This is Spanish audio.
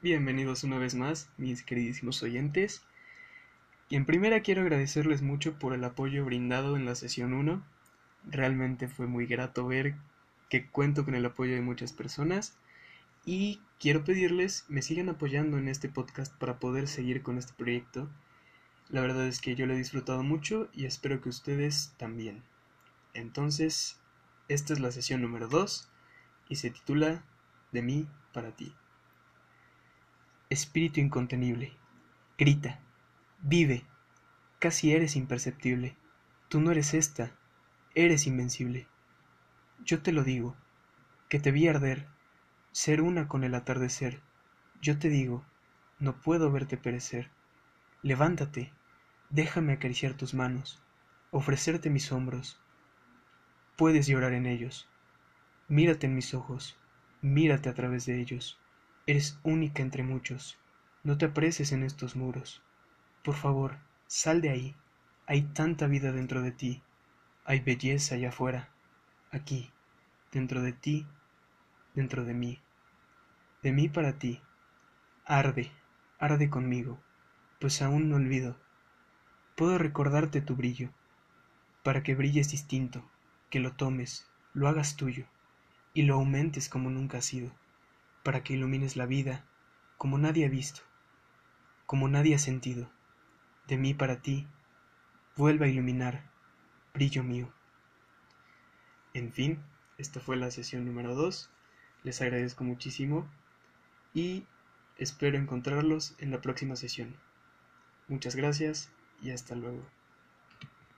Bienvenidos una vez más, mis queridísimos oyentes. Y en primera quiero agradecerles mucho por el apoyo brindado en la sesión 1. Realmente fue muy grato ver que cuento con el apoyo de muchas personas y quiero pedirles me sigan apoyando en este podcast para poder seguir con este proyecto. La verdad es que yo lo he disfrutado mucho y espero que ustedes también. Entonces, esta es la sesión número 2 y se titula De mí para ti. Espíritu incontenible, grita, vive, casi eres imperceptible. Tú no eres esta, eres invencible. Yo te lo digo, que te vi arder, ser una con el atardecer. Yo te digo, no puedo verte perecer. Levántate, déjame acariciar tus manos, ofrecerte mis hombros. Puedes llorar en ellos. Mírate en mis ojos, mírate a través de ellos. Eres única entre muchos. No te apreses en estos muros. Por favor, sal de ahí. Hay tanta vida dentro de ti. Hay belleza allá afuera. Aquí, dentro de ti, dentro de mí. De mí para ti. Arde, arde conmigo, pues aún no olvido. Puedo recordarte tu brillo, para que brilles distinto, que lo tomes, lo hagas tuyo, y lo aumentes como nunca ha sido para que ilumines la vida como nadie ha visto, como nadie ha sentido. De mí para ti, vuelva a iluminar, brillo mío. En fin, esta fue la sesión número 2. Les agradezco muchísimo y espero encontrarlos en la próxima sesión. Muchas gracias y hasta luego.